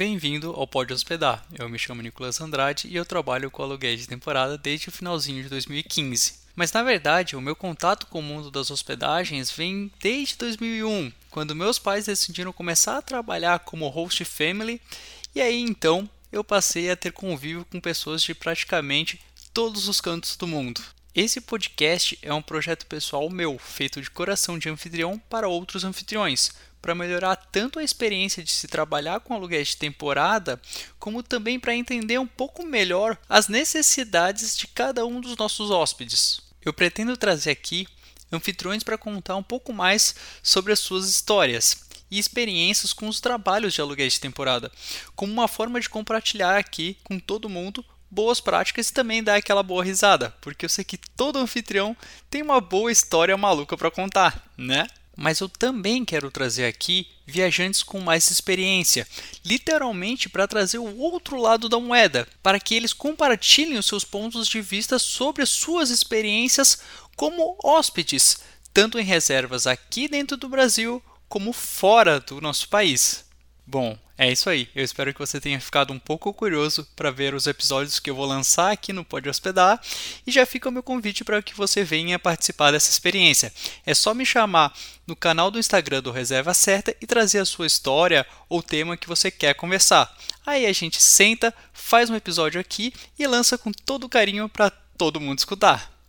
Bem-vindo ao Pode Hospedar. Eu me chamo Nicolas Andrade e eu trabalho com aluguéis de temporada desde o finalzinho de 2015. Mas na verdade, o meu contato com o mundo das hospedagens vem desde 2001, quando meus pais decidiram começar a trabalhar como host family, e aí então eu passei a ter convívio com pessoas de praticamente todos os cantos do mundo. Esse podcast é um projeto pessoal meu, feito de coração de anfitrião para outros anfitriões, para melhorar tanto a experiência de se trabalhar com aluguéis de temporada, como também para entender um pouco melhor as necessidades de cada um dos nossos hóspedes. Eu pretendo trazer aqui anfitriões para contar um pouco mais sobre as suas histórias e experiências com os trabalhos de aluguéis de temporada, como uma forma de compartilhar aqui com todo mundo boas práticas e também dar aquela boa risada, porque eu sei que todo anfitrião tem uma boa história maluca para contar, né? mas eu também quero trazer aqui viajantes com mais experiência, literalmente para trazer o outro lado da moeda, para que eles compartilhem os seus pontos de vista sobre as suas experiências como hóspedes, tanto em reservas aqui dentro do Brasil como fora do nosso país. Bom, é isso aí. Eu espero que você tenha ficado um pouco curioso para ver os episódios que eu vou lançar aqui no Pode Hospedar e já fica o meu convite para que você venha participar dessa experiência. É só me chamar no canal do Instagram do Reserva Certa e trazer a sua história ou tema que você quer conversar. Aí a gente senta, faz um episódio aqui e lança com todo carinho para todo mundo escutar.